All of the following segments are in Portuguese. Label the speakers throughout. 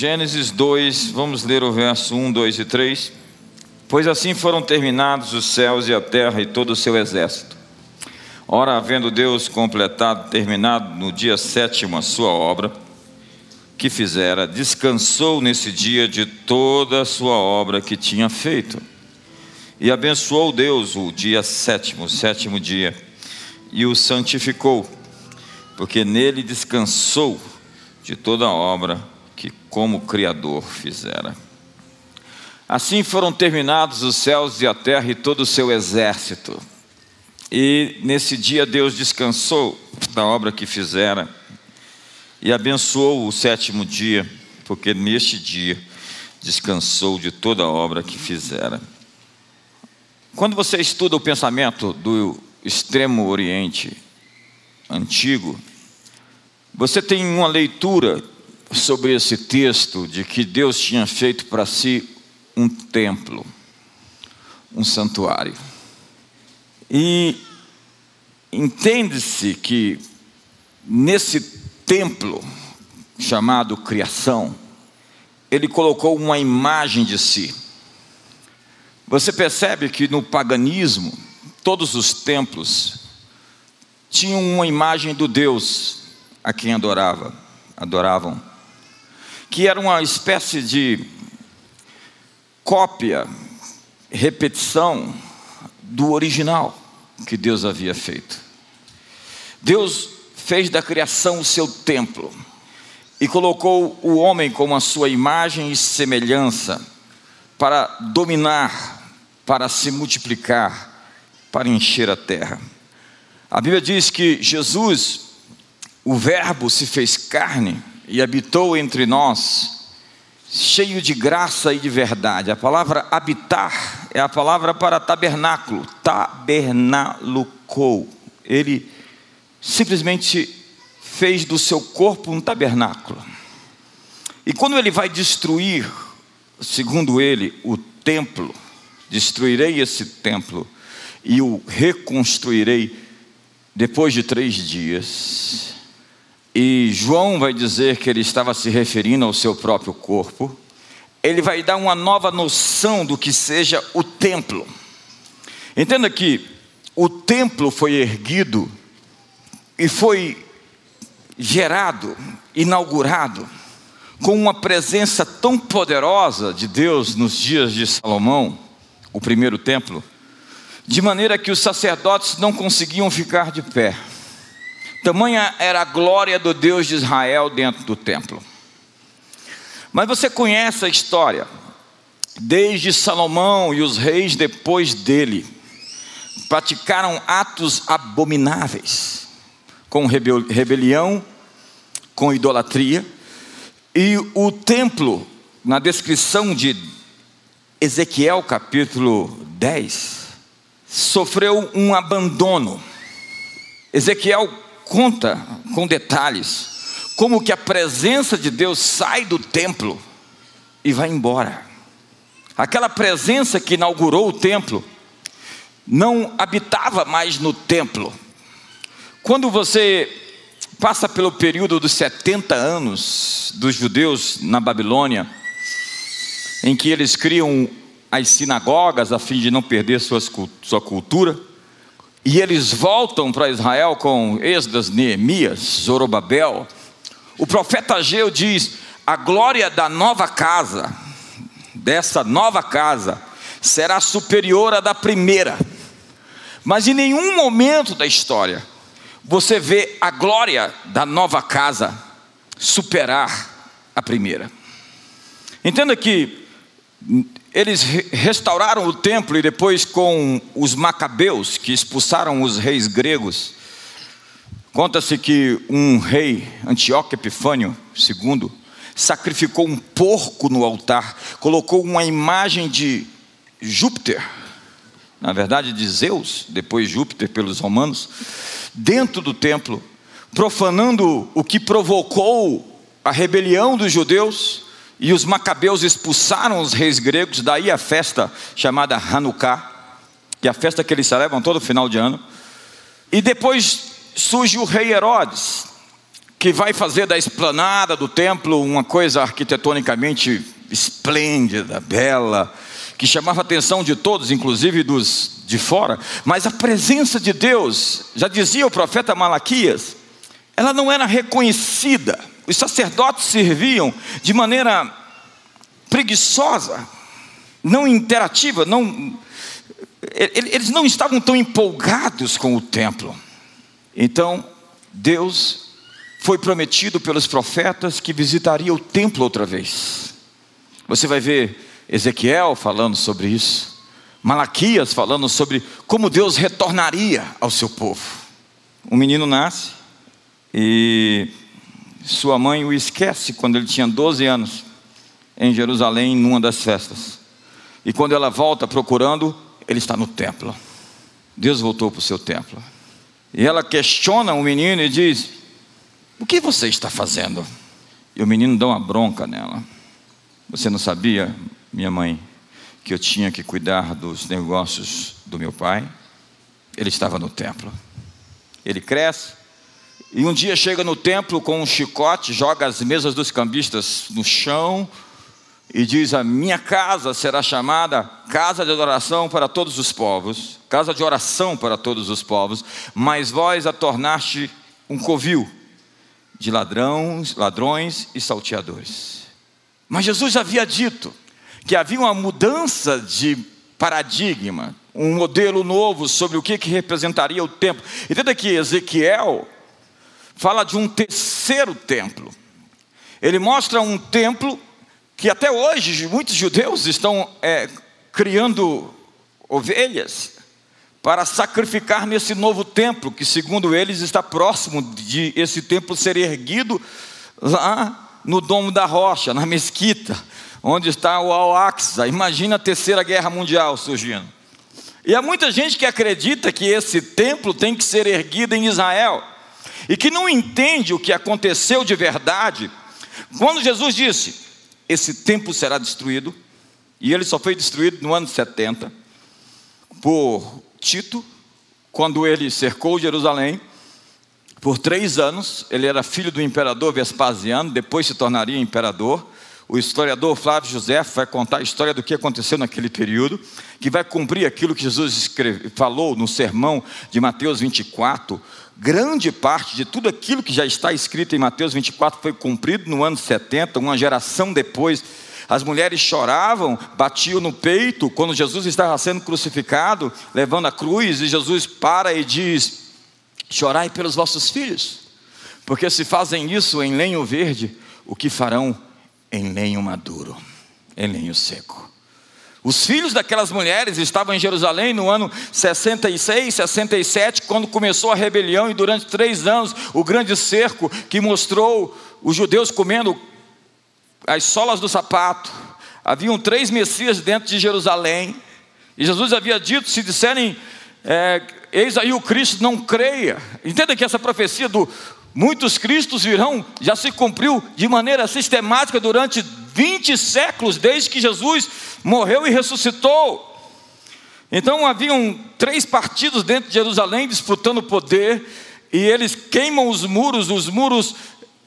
Speaker 1: Gênesis 2, vamos ler o verso 1, 2 e 3. Pois assim foram terminados os céus e a terra e todo o seu exército. Ora, havendo Deus completado, terminado no dia sétimo a sua obra, que fizera, descansou nesse dia de toda a sua obra que tinha feito. E abençoou Deus o dia sétimo, o sétimo dia, e o santificou, porque nele descansou de toda a obra que, como Criador, fizera. Assim foram terminados os céus e a terra e todo o seu exército. E nesse dia Deus descansou da obra que fizera e abençoou o sétimo dia, porque neste dia descansou de toda a obra que fizera. Quando você estuda o pensamento do extremo Oriente antigo, você tem uma leitura sobre esse texto de que Deus tinha feito para si um templo, um santuário. E entende-se que nesse templo chamado criação, ele colocou uma imagem de si. Você percebe que no paganismo, todos os templos tinham uma imagem do Deus a quem adorava, adoravam, que era uma espécie de cópia, repetição do original que Deus havia feito. Deus fez da criação o seu templo e colocou o homem como a sua imagem e semelhança para dominar, para se multiplicar, para encher a terra. A Bíblia diz que Jesus, o Verbo, se fez carne e habitou entre nós cheio de graça e de verdade. A palavra habitar é a palavra para tabernáculo, tabernalucou. Ele simplesmente fez do seu corpo um tabernáculo. E quando ele vai destruir, segundo ele, o templo, destruirei esse templo e o reconstruirei depois de três dias. E João vai dizer que ele estava se referindo ao seu próprio corpo. Ele vai dar uma nova noção do que seja o templo. Entenda que o templo foi erguido e foi gerado, inaugurado, com uma presença tão poderosa de Deus nos dias de Salomão, o primeiro templo, de maneira que os sacerdotes não conseguiam ficar de pé. Tamanha era a glória do Deus de Israel dentro do templo. Mas você conhece a história. Desde Salomão e os reis depois dele praticaram atos abomináveis, com rebelião, com idolatria, e o templo, na descrição de Ezequiel capítulo 10, sofreu um abandono. Ezequiel conta com detalhes como que a presença de Deus sai do templo e vai embora. Aquela presença que inaugurou o templo não habitava mais no templo. Quando você passa pelo período dos 70 anos dos judeus na Babilônia, em que eles criam as sinagogas a fim de não perder suas, sua cultura, e eles voltam para Israel com Esdras, Neemias, Zorobabel. O profeta Ageu diz: a glória da nova casa, dessa nova casa, será superior à da primeira. Mas em nenhum momento da história você vê a glória da nova casa superar a primeira. Entenda que eles restauraram o templo e depois com os macabeus que expulsaram os reis gregos. Conta-se que um rei, Antíoco Epifânio II, sacrificou um porco no altar, colocou uma imagem de Júpiter, na verdade de Zeus, depois Júpiter pelos romanos, dentro do templo, profanando o que provocou a rebelião dos judeus e os macabeus expulsaram os reis gregos, daí a festa chamada Hanukkah, que é a festa que eles celebram todo final de ano. E depois surge o rei Herodes, que vai fazer da esplanada do templo uma coisa arquitetonicamente esplêndida, bela, que chamava a atenção de todos, inclusive dos de fora, mas a presença de Deus, já dizia o profeta Malaquias, ela não era reconhecida. Os sacerdotes serviam de maneira preguiçosa, não interativa, não eles não estavam tão empolgados com o templo. Então, Deus foi prometido pelos profetas que visitaria o templo outra vez. Você vai ver Ezequiel falando sobre isso, Malaquias falando sobre como Deus retornaria ao seu povo. Um menino nasce e sua mãe o esquece quando ele tinha 12 anos, em Jerusalém, numa das festas. E quando ela volta procurando, ele está no templo. Deus voltou para o seu templo. E ela questiona o menino e diz: O que você está fazendo? E o menino dá uma bronca nela. Você não sabia, minha mãe, que eu tinha que cuidar dos negócios do meu pai? Ele estava no templo. Ele cresce e um dia chega no templo com um chicote, joga as mesas dos cambistas no chão, e diz: A minha casa será chamada casa de adoração para todos os povos, casa de oração para todos os povos, mas vós a tornaste um covil de ladrões, ladrões e salteadores. Mas Jesus havia dito que havia uma mudança de paradigma, um modelo novo sobre o que, representaria o templo. Entenda que Ezequiel fala de um terceiro templo. Ele mostra um templo que até hoje muitos judeus estão é, criando ovelhas para sacrificar nesse novo templo, que segundo eles está próximo de esse templo ser erguido lá no Domo da Rocha, na mesquita, onde está o Al-Aqsa. Imagina a terceira guerra mundial surgindo. E há muita gente que acredita que esse templo tem que ser erguido em Israel e que não entende o que aconteceu de verdade. Quando Jesus disse: esse templo será destruído, e ele só foi destruído no ano 70, por Tito, quando ele cercou Jerusalém, por três anos, ele era filho do imperador Vespasiano, depois se tornaria imperador. O historiador Flávio José vai contar a história do que aconteceu naquele período, que vai cumprir aquilo que Jesus escreve, falou no sermão de Mateus 24, grande parte de tudo aquilo que já está escrito em Mateus 24 foi cumprido no ano 70, uma geração depois. As mulheres choravam, batiam no peito quando Jesus estava sendo crucificado, levando a cruz, e Jesus para e diz: Chorai pelos vossos filhos, porque se fazem isso em lenho verde, o que farão em lenho maduro, em lenho seco. Os filhos daquelas mulheres estavam em Jerusalém no ano 66, 67, quando começou a rebelião, e durante três anos o grande cerco que mostrou os judeus comendo as solas do sapato. Haviam três Messias dentro de Jerusalém, e Jesus havia dito: se disserem, é, eis aí o Cristo, não creia. Entenda que essa profecia do muitos Cristos virão já se cumpriu de maneira sistemática durante 20 séculos, desde que Jesus morreu e ressuscitou. Então haviam três partidos dentro de Jerusalém disputando poder, e eles queimam os muros, os muros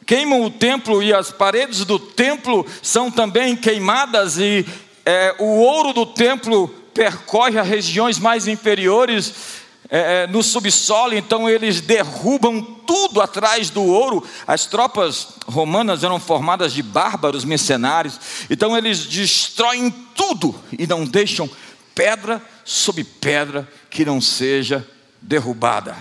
Speaker 1: queimam o templo, e as paredes do templo são também queimadas, e é, o ouro do templo percorre as regiões mais inferiores é, é, no subsolo, então eles derrubam tudo atrás do ouro. As tropas romanas eram formadas de bárbaros mercenários, então eles destroem tudo e não deixam pedra sobre pedra que não seja derrubada.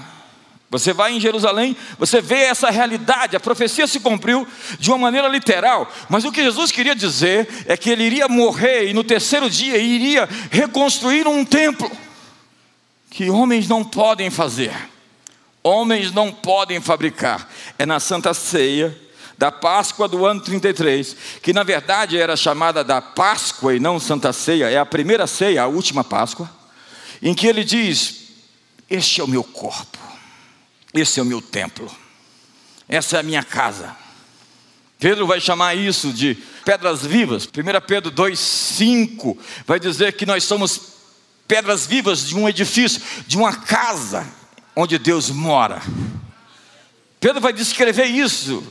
Speaker 1: Você vai em Jerusalém, você vê essa realidade, a profecia se cumpriu de uma maneira literal, mas o que Jesus queria dizer é que ele iria morrer e no terceiro dia iria reconstruir um templo que homens não podem fazer, homens não podem fabricar. É na Santa Ceia da Páscoa do ano 33, que na verdade era chamada da Páscoa e não Santa Ceia, é a primeira ceia, a última Páscoa, em que ele diz: Este é o meu corpo, esse é o meu templo, essa é a minha casa. Pedro vai chamar isso de pedras vivas. 1 Pedro 2,5 vai dizer que nós somos pedras vivas de um edifício, de uma casa onde Deus mora. Pedro vai descrever isso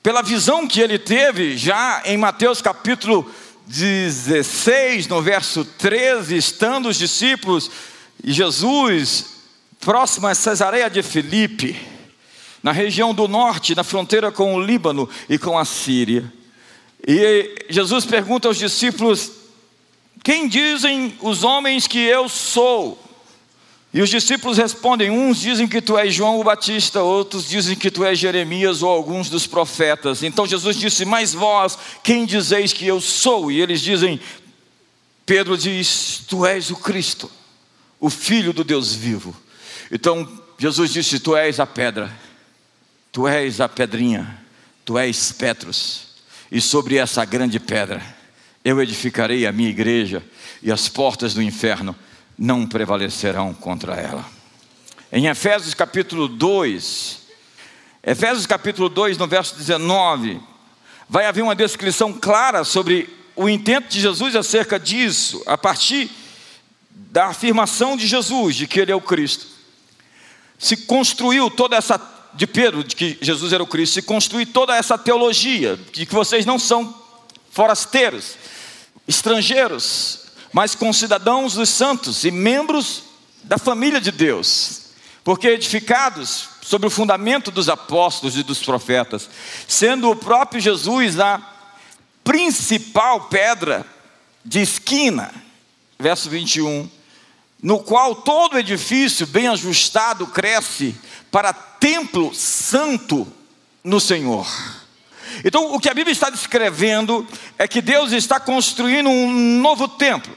Speaker 1: pela visão que ele teve já em Mateus capítulo 16, no verso 13, estando os discípulos e Jesus próximo a Cesareia de Filipe, na região do norte, na fronteira com o Líbano e com a Síria. E Jesus pergunta aos discípulos: Quem dizem os homens que eu sou? E os discípulos respondem: uns dizem que tu és João o Batista, outros dizem que tu és Jeremias ou alguns dos profetas. Então Jesus disse: Mas vós, quem dizeis que eu sou? E eles dizem: Pedro diz: Tu és o Cristo, o Filho do Deus vivo. Então Jesus disse: Tu és a pedra, tu és a pedrinha, tu és Petros, e sobre essa grande pedra eu edificarei a minha igreja, e as portas do inferno não prevalecerão contra ela. Em Efésios capítulo 2, Efésios capítulo 2, no verso 19, vai haver uma descrição clara sobre o intento de Jesus acerca disso, a partir da afirmação de Jesus de que ele é o Cristo. Se construiu toda essa de Pedro de que Jesus era o Cristo, se construiu toda essa teologia de que vocês não são forasteiros, estrangeiros, mas com cidadãos dos santos e membros da família de Deus, porque edificados sobre o fundamento dos apóstolos e dos profetas, sendo o próprio Jesus a principal pedra de esquina, verso 21, no qual todo edifício bem ajustado cresce para templo santo no Senhor. Então, o que a Bíblia está descrevendo é que Deus está construindo um novo templo.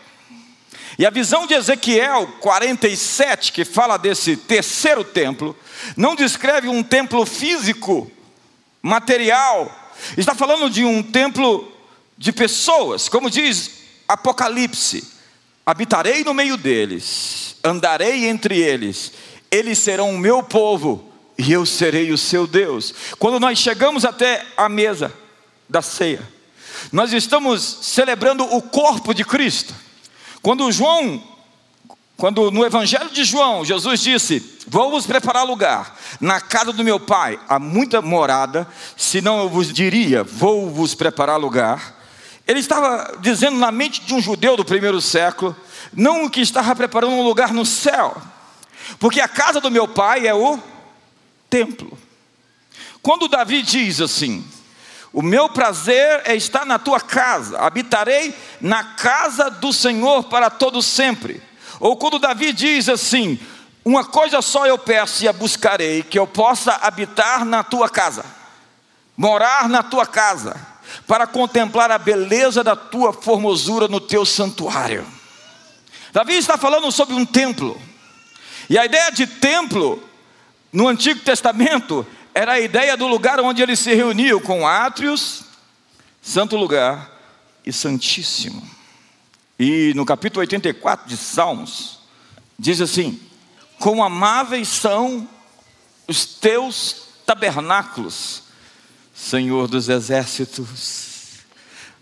Speaker 1: E a visão de Ezequiel 47, que fala desse terceiro templo, não descreve um templo físico, material, está falando de um templo de pessoas, como diz Apocalipse: habitarei no meio deles, andarei entre eles, eles serão o meu povo e eu serei o seu Deus. Quando nós chegamos até a mesa da ceia, nós estamos celebrando o corpo de Cristo. Quando João, quando no Evangelho de João, Jesus disse: Vou vos preparar lugar, na casa do meu pai há muita morada, senão eu vos diria: Vou vos preparar lugar. Ele estava dizendo na mente de um judeu do primeiro século, não que estava preparando um lugar no céu, porque a casa do meu pai é o templo. Quando Davi diz assim: o meu prazer é estar na tua casa, habitarei na casa do Senhor para todo sempre. Ou quando Davi diz assim: Uma coisa só eu peço e a buscarei, que eu possa habitar na tua casa, morar na tua casa, para contemplar a beleza da tua formosura no teu santuário. Davi está falando sobre um templo, e a ideia de templo, no Antigo Testamento, era a ideia do lugar onde ele se reuniu com átrios, santo lugar e santíssimo. E no capítulo 84 de Salmos, diz assim: Quão amáveis são os teus tabernáculos, Senhor dos exércitos.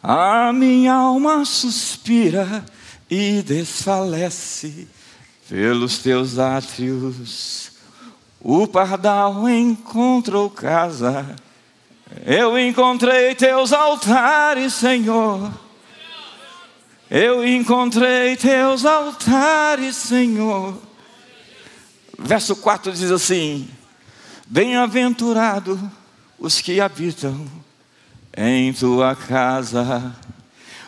Speaker 1: A minha alma suspira e desfalece pelos teus átrios. O pardal encontrou casa, eu encontrei teus altares, Senhor. Eu encontrei teus altares, Senhor. Verso 4 diz assim: Bem-aventurado os que habitam em tua casa,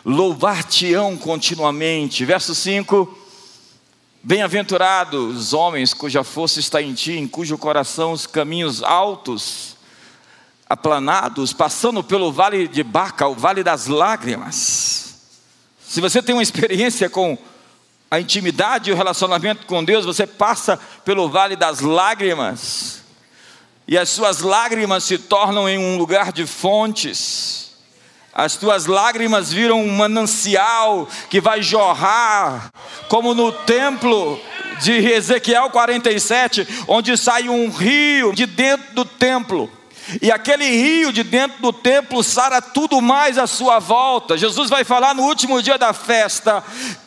Speaker 1: louvar-te-ão continuamente. Verso 5: Bem-aventurados os homens cuja força está em ti, em cujo coração os caminhos altos, aplanados, passando pelo vale de Baca, o vale das lágrimas. Se você tem uma experiência com a intimidade e o relacionamento com Deus, você passa pelo vale das lágrimas, e as suas lágrimas se tornam em um lugar de fontes as tuas lágrimas viram um manancial que vai jorrar, como no templo de Ezequiel 47, onde sai um rio de dentro do templo. E aquele rio de dentro do templo sara tudo mais à sua volta. Jesus vai falar no último dia da festa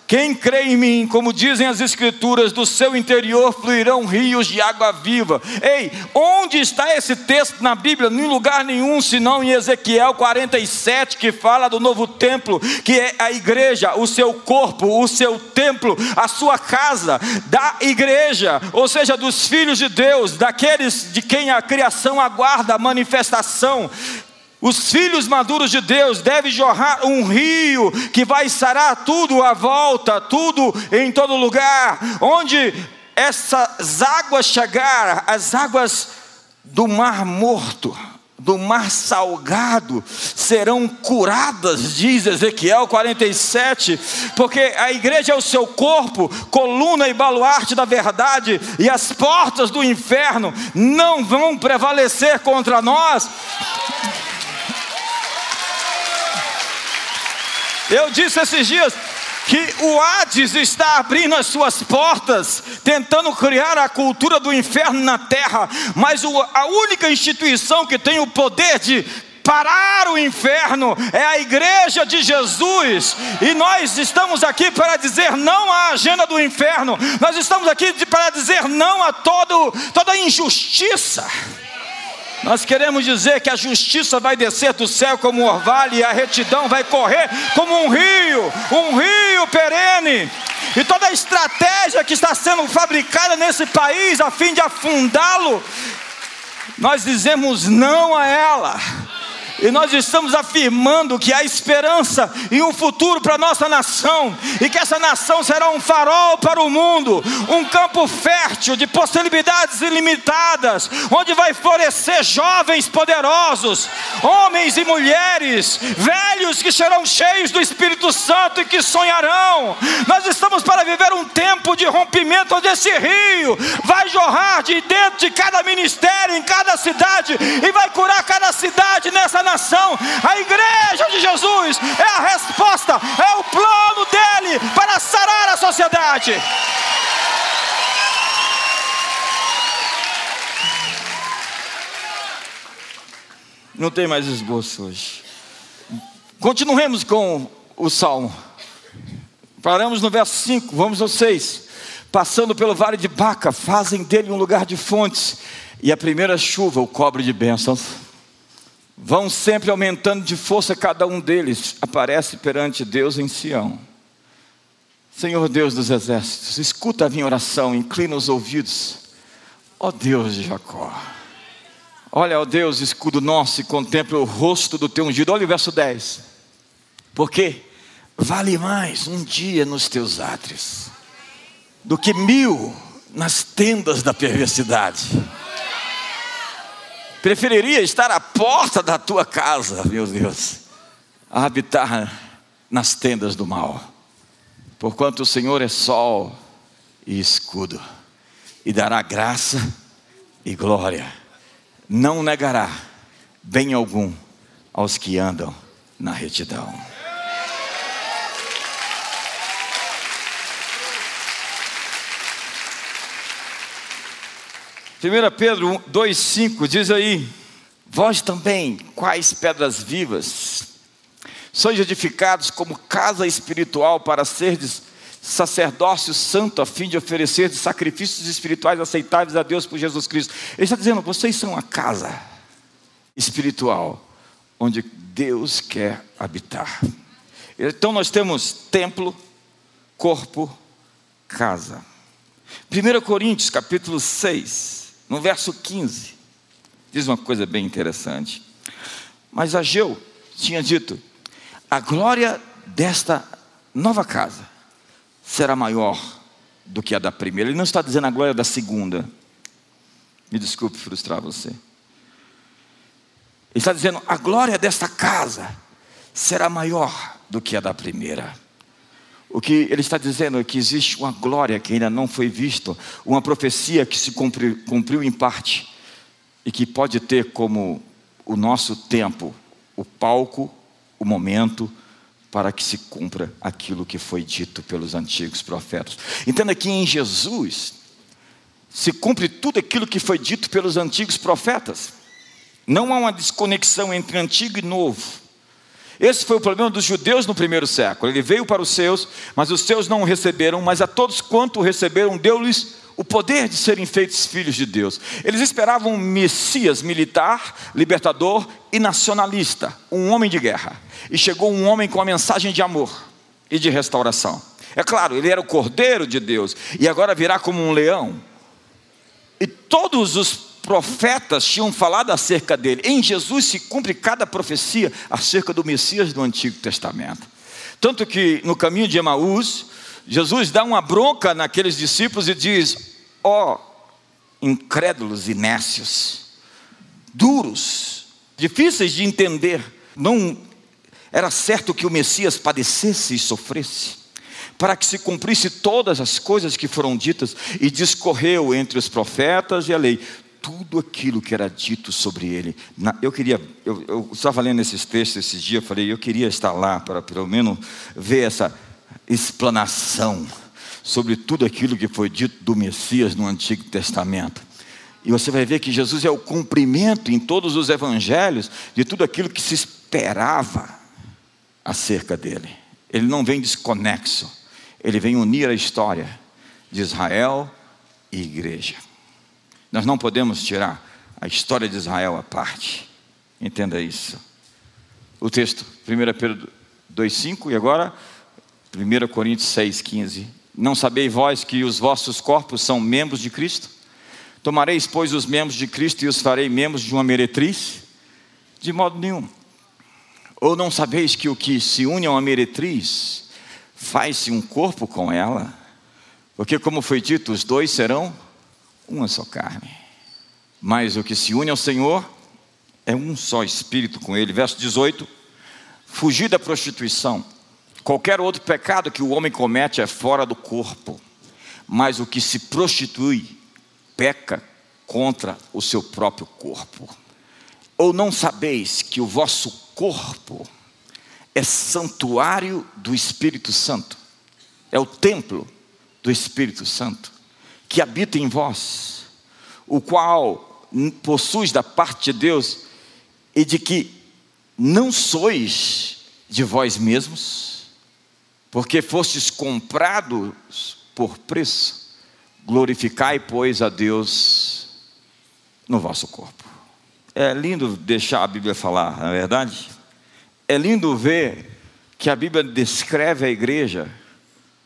Speaker 1: quem crê em mim, como dizem as Escrituras, do seu interior fluirão rios de água viva. Ei, onde está esse texto na Bíblia? Em lugar nenhum, senão em Ezequiel 47, que fala do novo templo, que é a igreja, o seu corpo, o seu templo, a sua casa, da igreja, ou seja, dos filhos de Deus, daqueles de quem a criação aguarda a manifestação. Os filhos maduros de Deus devem jorrar um rio que vai sarar tudo à volta, tudo em todo lugar. Onde essas águas chegar, as águas do mar morto, do mar salgado, serão curadas, diz Ezequiel 47, porque a igreja é o seu corpo, coluna e baluarte da verdade, e as portas do inferno não vão prevalecer contra nós. Eu disse esses dias que o Hades está abrindo as suas portas, tentando criar a cultura do inferno na terra, mas a única instituição que tem o poder de parar o inferno é a igreja de Jesus, e nós estamos aqui para dizer não à agenda do inferno, nós estamos aqui para dizer não a todo, toda injustiça. Nós queremos dizer que a justiça vai descer do céu como um orvalho e a retidão vai correr como um rio, um rio perene. E toda a estratégia que está sendo fabricada nesse país a fim de afundá-lo, nós dizemos não a ela. E nós estamos afirmando que há esperança e um futuro para a nossa nação, e que essa nação será um farol para o mundo, um campo fértil de possibilidades ilimitadas, onde vai florescer jovens poderosos, homens e mulheres, velhos que serão cheios do Espírito Santo e que sonharão. Nós estamos para viver um tempo de rompimento onde esse rio vai jorrar de dentro de cada ministério, em cada cidade, e vai curar cada cidade nessa nação. A igreja de Jesus é a resposta, é o plano dele para sarar a sociedade. Não tem mais esboço hoje. Continuemos com o salmo. Paramos no verso 5, vamos ao 6. Passando pelo vale de Baca, fazem dele um lugar de fontes, e a primeira chuva o cobre de bênçãos vão sempre aumentando de força cada um deles, aparece perante Deus em Sião. Senhor Deus dos exércitos, escuta a minha oração, inclina os ouvidos, ó Deus de Jacó. Olha, ó Deus, escudo nosso, e contempla o rosto do teu ungido. Olha o verso 10. Porque vale mais um dia nos teus átrios do que mil nas tendas da perversidade. Preferiria estar à porta da tua casa, meu Deus, a habitar nas tendas do mal. Porquanto o Senhor é sol e escudo, e dará graça e glória. Não negará bem algum aos que andam na retidão. 1 Pedro 2,5 diz aí: Vós também, quais pedras vivas, sois edificados como casa espiritual para serdes sacerdócio santo, a fim de oferecer sacrifícios espirituais aceitáveis a Deus por Jesus Cristo. Ele está dizendo: vocês são a casa espiritual onde Deus quer habitar. Então nós temos templo, corpo, casa. 1 Coríntios capítulo 6, no verso 15, diz uma coisa bem interessante. Mas Ageu tinha dito: a glória desta nova casa será maior do que a da primeira. Ele não está dizendo a glória da segunda. Me desculpe frustrar você. Ele está dizendo: a glória desta casa será maior do que a da primeira. O que ele está dizendo é que existe uma glória que ainda não foi vista, uma profecia que se cumpriu, cumpriu em parte e que pode ter como o nosso tempo, o palco, o momento para que se cumpra aquilo que foi dito pelos antigos profetas. Entenda que em Jesus se cumpre tudo aquilo que foi dito pelos antigos profetas. Não há uma desconexão entre antigo e novo. Esse foi o problema dos judeus no primeiro século. Ele veio para os seus, mas os seus não o receberam, mas a todos quanto o receberam, deu-lhes o poder de serem feitos filhos de Deus. Eles esperavam um Messias militar, libertador e nacionalista, um homem de guerra. E chegou um homem com a mensagem de amor e de restauração. É claro, ele era o cordeiro de Deus e agora virá como um leão. E todos os profetas tinham falado acerca dele. Em Jesus se cumpre cada profecia acerca do Messias do Antigo Testamento. Tanto que no caminho de Emaús, Jesus dá uma bronca naqueles discípulos e diz: Ó, oh, incrédulos e nécios, duros, difíceis de entender, não era certo que o Messias padecesse e sofresse para que se cumprisse todas as coisas que foram ditas, e discorreu entre os profetas e a lei tudo aquilo que era dito sobre ele. Eu queria, eu, eu estava lendo esses textos esses dias, falei, eu queria estar lá para pelo menos ver essa explanação sobre tudo aquilo que foi dito do Messias no Antigo Testamento. E você vai ver que Jesus é o cumprimento em todos os evangelhos de tudo aquilo que se esperava acerca dele. Ele não vem desconexo, ele vem unir a história de Israel e igreja. Nós não podemos tirar a história de Israel à parte. Entenda isso. O texto, 1 Pedro 2,5 e agora 1 Coríntios 6,15. Não sabeis vós que os vossos corpos são membros de Cristo? Tomareis, pois, os membros de Cristo e os farei membros de uma meretriz? De modo nenhum. Ou não sabeis que o que se une a uma meretriz faz-se um corpo com ela? Porque, como foi dito, os dois serão uma só carne. Mas o que se une ao Senhor é um só espírito com Ele. Verso 18: Fugir da prostituição. Qualquer outro pecado que o homem comete é fora do corpo, mas o que se prostitui peca contra o seu próprio corpo. Ou não sabeis que o vosso corpo é santuário do Espírito Santo, é o templo do Espírito Santo que habita em vós, o qual possuis da parte de Deus, e de que não sois de vós mesmos, porque fostes comprados por preço, glorificai, pois, a Deus no vosso corpo. É lindo deixar a Bíblia falar, não é verdade? É lindo ver que a Bíblia descreve a igreja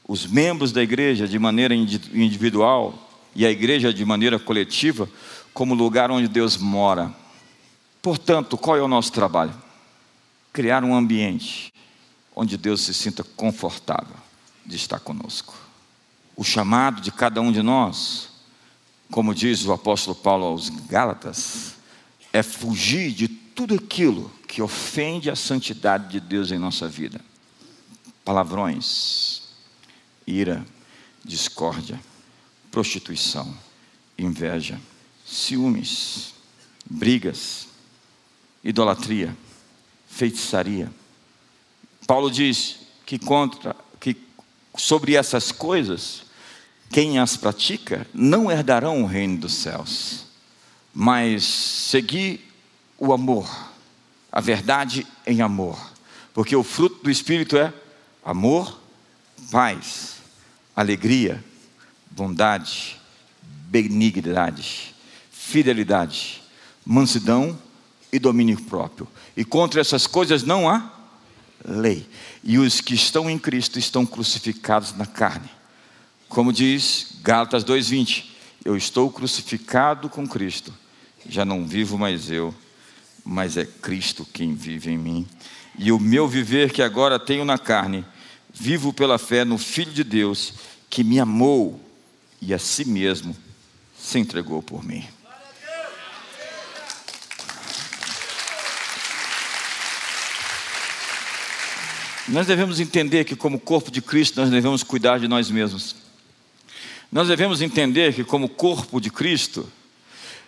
Speaker 1: os membros da igreja de maneira individual e a igreja de maneira coletiva como lugar onde Deus mora. Portanto, qual é o nosso trabalho? Criar um ambiente onde Deus se sinta confortável de estar conosco. O chamado de cada um de nós, como diz o apóstolo Paulo aos Gálatas, é fugir de tudo aquilo que ofende a santidade de Deus em nossa vida. Palavrões, ira, discórdia, prostituição, inveja, ciúmes, brigas, idolatria, feitiçaria. Paulo diz que contra que sobre essas coisas quem as pratica não herdarão o reino dos céus, mas seguir o amor, a verdade em amor, porque o fruto do espírito é amor, paz, alegria, bondade, benignidade, fidelidade, mansidão e domínio próprio. E contra essas coisas não há lei. E os que estão em Cristo estão crucificados na carne. Como diz Gálatas 2:20, eu estou crucificado com Cristo. Já não vivo mais eu, mas é Cristo quem vive em mim. E o meu viver que agora tenho na carne, vivo pela fé no Filho de Deus, que me amou e a si mesmo se entregou por mim. Nós devemos entender que, como corpo de Cristo, nós devemos cuidar de nós mesmos. Nós devemos entender que, como corpo de Cristo,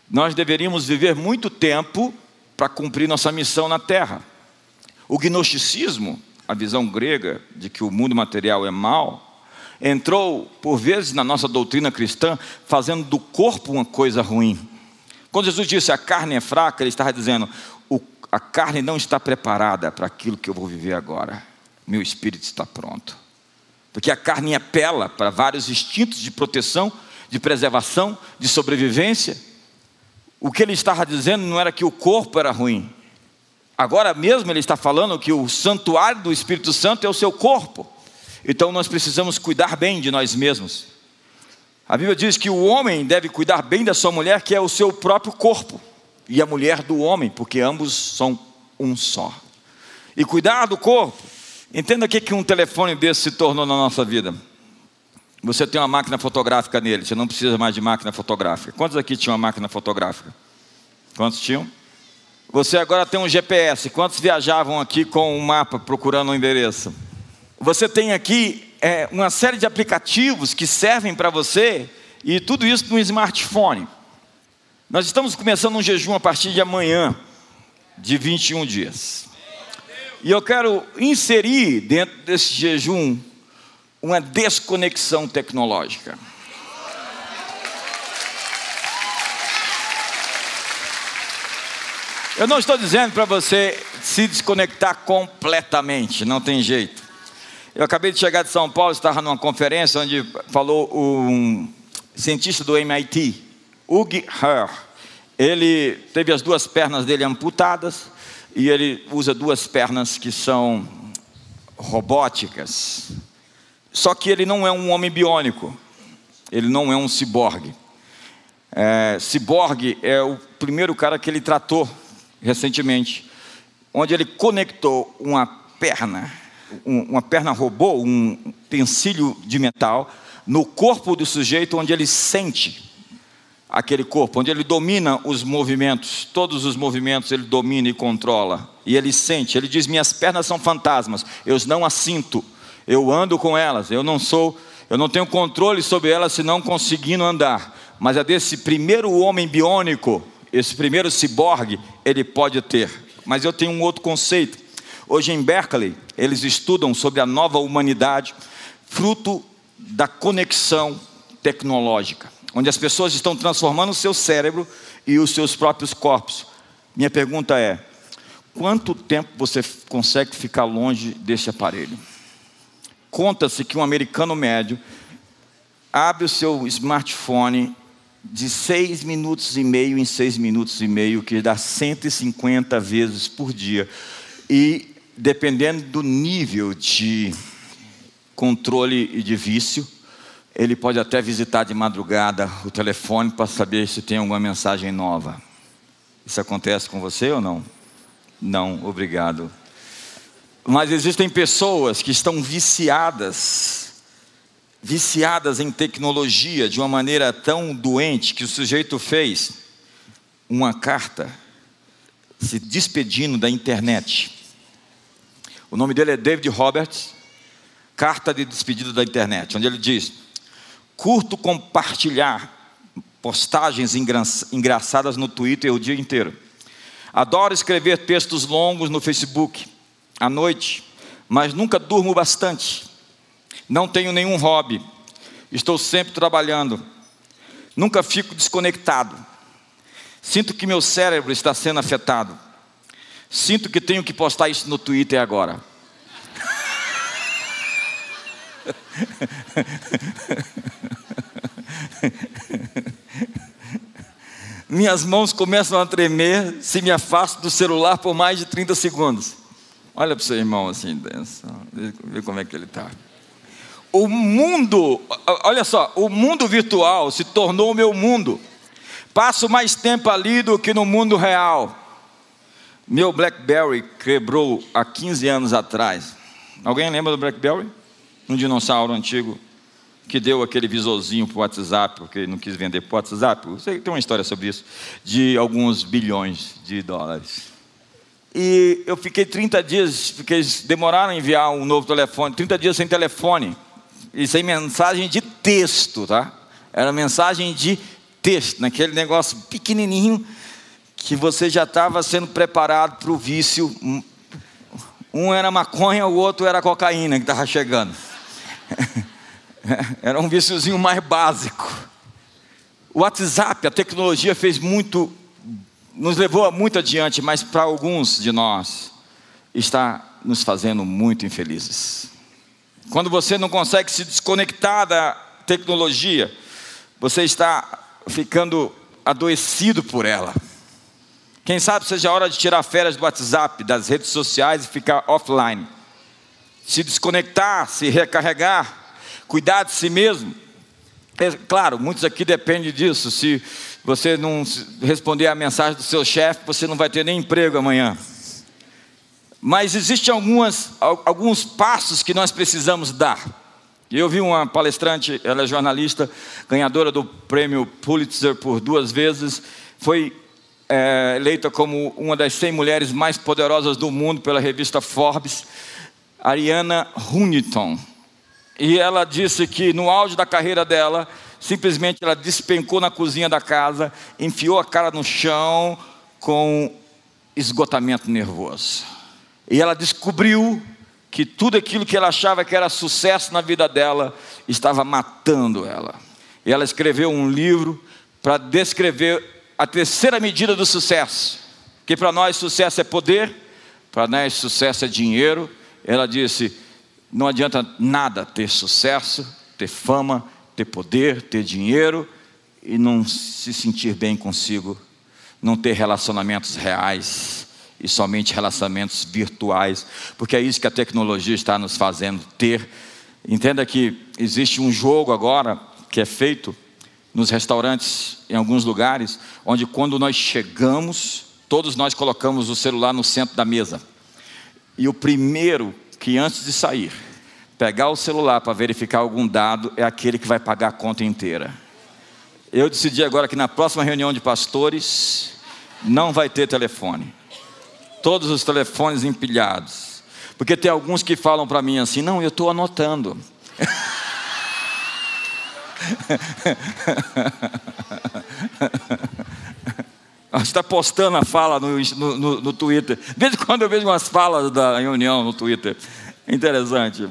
Speaker 1: nós deveríamos viver muito tempo para cumprir nossa missão na terra. O gnosticismo a visão grega de que o mundo material é mal, entrou por vezes na nossa doutrina cristã, fazendo do corpo uma coisa ruim. Quando Jesus disse a carne é fraca, ele estava dizendo a carne não está preparada para aquilo que eu vou viver agora. Meu espírito está pronto. Porque a carne apela para vários instintos de proteção, de preservação, de sobrevivência. O que ele estava dizendo não era que o corpo era ruim. Agora mesmo ele está falando que o santuário do Espírito Santo é o seu corpo. Então nós precisamos cuidar bem de nós mesmos. A Bíblia diz que o homem deve cuidar bem da sua mulher, que é o seu próprio corpo, e a mulher do homem, porque ambos são um só. E cuidar do corpo Entenda o que um telefone desse se tornou na nossa vida. Você tem uma máquina fotográfica nele, você não precisa mais de máquina fotográfica. Quantos aqui tinham uma máquina fotográfica? Quantos tinham? Você agora tem um GPS. Quantos viajavam aqui com um mapa procurando um endereço? Você tem aqui é, uma série de aplicativos que servem para você e tudo isso no smartphone. Nós estamos começando um jejum a partir de amanhã, de 21 dias. E eu quero inserir dentro desse jejum uma desconexão tecnológica. Eu não estou dizendo para você se desconectar completamente, não tem jeito. Eu acabei de chegar de São Paulo, estava numa conferência onde falou um cientista do MIT, Ug Herr. Ele teve as duas pernas dele amputadas, e ele usa duas pernas que são robóticas. Só que ele não é um homem biônico, ele não é um ciborgue. É, ciborgue é o primeiro cara que ele tratou recentemente, onde ele conectou uma perna, uma perna robô, um utensílio de metal, no corpo do sujeito, onde ele sente aquele corpo, onde ele domina os movimentos, todos os movimentos ele domina e controla, e ele sente, ele diz: Minhas pernas são fantasmas, eu não as sinto, eu ando com elas, eu não sou, eu não tenho controle sobre elas se não conseguindo andar, mas é desse primeiro homem biônico, esse primeiro ciborgue, ele pode ter. Mas eu tenho um outro conceito. Hoje em Berkeley, eles estudam sobre a nova humanidade, fruto da conexão tecnológica onde as pessoas estão transformando o seu cérebro e os seus próprios corpos. Minha pergunta é: quanto tempo você consegue ficar longe desse aparelho? Conta-se que um americano médio abre o seu smartphone de seis minutos e meio em seis minutos e meio, que dá 150 vezes por dia. E dependendo do nível de controle e de vício, ele pode até visitar de madrugada o telefone para saber se tem alguma mensagem nova. Isso acontece com você ou não? Não, obrigado. Mas existem pessoas que estão viciadas, viciadas em tecnologia de uma maneira tão doente que o sujeito fez uma carta se despedindo da internet. O nome dele é David Roberts, Carta de Despedida da Internet, onde ele diz: curto compartilhar postagens engraçadas no Twitter o dia inteiro. Adoro escrever textos longos no Facebook à noite, mas nunca durmo bastante. Não tenho nenhum hobby. Estou sempre trabalhando. Nunca fico desconectado. Sinto que meu cérebro está sendo afetado. Sinto que tenho que postar isso no Twitter agora. Minhas mãos começam a tremer se me afasto do celular por mais de 30 segundos. Olha para o seu irmão assim, vê como é que ele está. O mundo, olha só, o mundo virtual se tornou o meu mundo. Passo mais tempo ali do que no mundo real. Meu Blackberry quebrou há 15 anos atrás. Alguém lembra do Blackberry? Um dinossauro antigo que deu aquele visorzinho para o WhatsApp, porque não quis vender para o WhatsApp. Você tem uma história sobre isso, de alguns bilhões de dólares. E eu fiquei 30 dias, demoraram a enviar um novo telefone, 30 dias sem telefone, e sem mensagem de texto, tá? Era mensagem de texto, naquele negócio pequenininho, que você já estava sendo preparado para o vício. Um era maconha, o outro era cocaína que estava chegando. Era um viciozinho mais básico. O WhatsApp, a tecnologia fez muito nos levou muito adiante, mas para alguns de nós está nos fazendo muito infelizes. Quando você não consegue se desconectar da tecnologia, você está ficando adoecido por ela. Quem sabe seja a hora de tirar férias do WhatsApp, das redes sociais e ficar offline. Se desconectar, se recarregar, cuidar de si mesmo. É, claro, muitos aqui dependem disso. Se você não responder a mensagem do seu chefe, você não vai ter nem emprego amanhã. Mas existem algumas, alguns passos que nós precisamos dar. Eu vi uma palestrante, ela é jornalista, ganhadora do prêmio Pulitzer por duas vezes, foi é, eleita como uma das 100 mulheres mais poderosas do mundo pela revista Forbes, Ariana Huntington. E ela disse que no auge da carreira dela, simplesmente ela despencou na cozinha da casa, enfiou a cara no chão com esgotamento nervoso. E ela descobriu que tudo aquilo que ela achava que era sucesso na vida dela estava matando ela. E ela escreveu um livro para descrever a terceira medida do sucesso. Que para nós sucesso é poder, para nós sucesso é dinheiro. Ela disse: não adianta nada ter sucesso, ter fama, ter poder, ter dinheiro e não se sentir bem consigo, não ter relacionamentos reais e somente relacionamentos virtuais, porque é isso que a tecnologia está nos fazendo ter. Entenda que existe um jogo agora que é feito nos restaurantes, em alguns lugares, onde quando nós chegamos, todos nós colocamos o celular no centro da mesa. E o primeiro que antes de sair, pegar o celular para verificar algum dado é aquele que vai pagar a conta inteira. Eu decidi agora que na próxima reunião de pastores não vai ter telefone. Todos os telefones empilhados. Porque tem alguns que falam para mim assim: não, eu estou anotando. está postando a fala no, no, no Twitter. Desde quando eu vejo umas falas da reunião no Twitter. Interessante.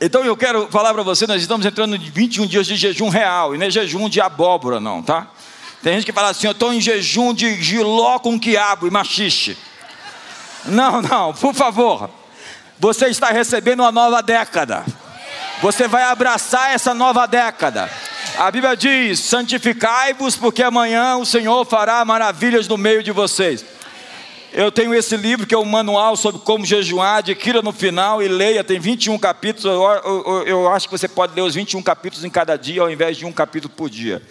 Speaker 1: Então eu quero falar para você, nós estamos entrando em 21 dias de jejum real, e não é jejum de abóbora, não, tá? Tem gente que fala assim, eu estou em jejum de giló com quiabo e machixe. Não, não, por favor. Você está recebendo uma nova década. Você vai abraçar essa nova década. A Bíblia diz: santificai-vos, porque amanhã o Senhor fará maravilhas no meio de vocês. Eu tenho esse livro que é um manual sobre como jejuar, adquira no final e leia, tem 21 capítulos. Eu, eu, eu, acho que você pode ler os 21 capítulos em cada dia, ao invés de um capítulo por dia.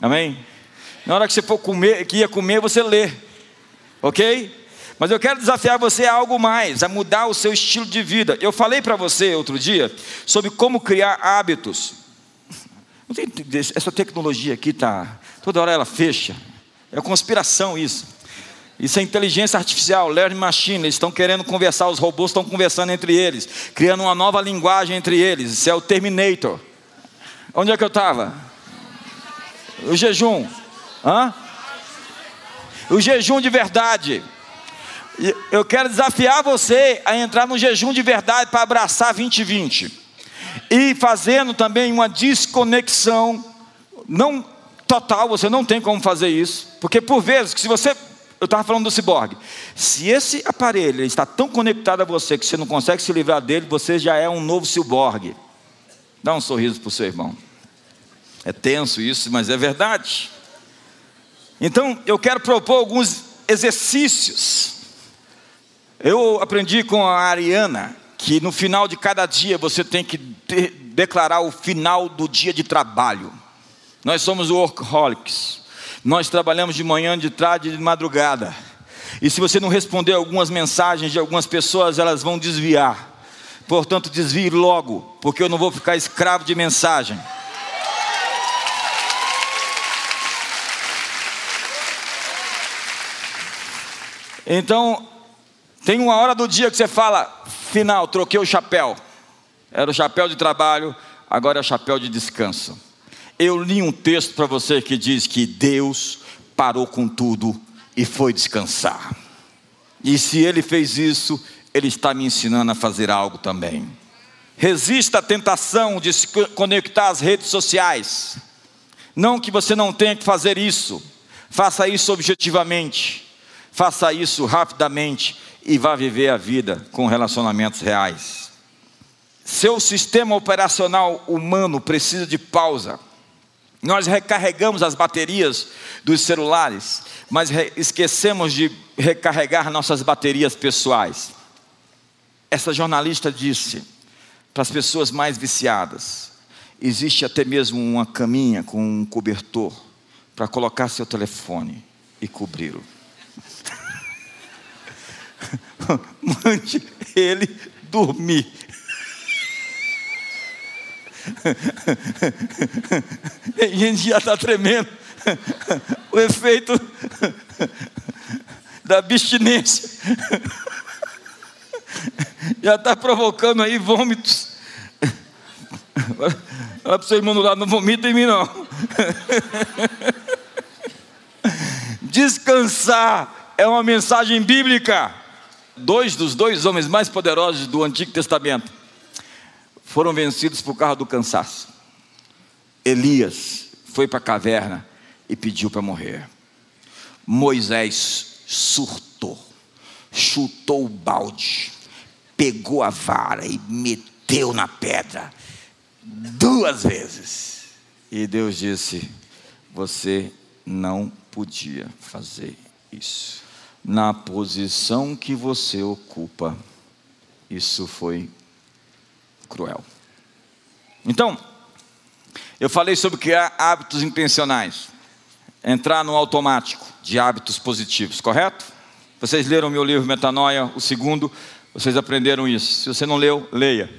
Speaker 1: Amém? Na hora que você for comer, que ia comer, você lê. Ok? Mas eu quero desafiar você a algo mais, a mudar o seu estilo de vida. Eu falei para você outro dia sobre como criar hábitos. Essa tecnologia aqui tá toda hora ela fecha. É conspiração isso. Isso é inteligência artificial, learning machine. Eles estão querendo conversar, os robôs estão conversando entre eles, criando uma nova linguagem entre eles. Isso é o Terminator. Onde é que eu estava? O jejum. Hã? O jejum de verdade. Eu quero desafiar você a entrar no jejum de verdade para abraçar 2020. E fazendo também uma desconexão, não total, você não tem como fazer isso, porque por vezes, se você eu estava falando do ciborgue. Se esse aparelho está tão conectado a você que você não consegue se livrar dele, você já é um novo ciborgue. Dá um sorriso para o seu irmão. É tenso isso, mas é verdade. Então, eu quero propor alguns exercícios. Eu aprendi com a Ariana que no final de cada dia você tem que de declarar o final do dia de trabalho. Nós somos workaholics. Nós trabalhamos de manhã, de tarde e de madrugada. E se você não responder algumas mensagens de algumas pessoas, elas vão desviar. Portanto, desvie logo, porque eu não vou ficar escravo de mensagem. Então, tem uma hora do dia que você fala, final, troquei o chapéu. Era o chapéu de trabalho, agora é o chapéu de descanso. Eu li um texto para você que diz que Deus parou com tudo e foi descansar. E se ele fez isso, ele está me ensinando a fazer algo também. Resista à tentação de se conectar às redes sociais. Não que você não tenha que fazer isso. Faça isso objetivamente, faça isso rapidamente e vá viver a vida com relacionamentos reais. Seu sistema operacional humano precisa de pausa. Nós recarregamos as baterias dos celulares, mas esquecemos de recarregar nossas baterias pessoais. Essa jornalista disse para as pessoas mais viciadas: existe até mesmo uma caminha com um cobertor para colocar seu telefone e cobri-lo. Mande ele dormir. A gente já está tremendo. O efeito da abstinência já está provocando aí vômitos. Fala para o seu irmão do lado, não vomita em mim não. Descansar é uma mensagem bíblica. Dois dos dois homens mais poderosos do Antigo Testamento foram vencidos por causa do cansaço. Elias foi para a caverna e pediu para morrer. Moisés surtou, chutou o balde, pegou a vara e meteu na pedra duas vezes. E Deus disse: Você não podia fazer isso. Na posição que você ocupa, isso foi cruel. Então, eu falei sobre criar hábitos intencionais, entrar no automático de hábitos positivos, correto? Vocês leram meu livro Metanoia, o segundo, vocês aprenderam isso. Se você não leu, leia.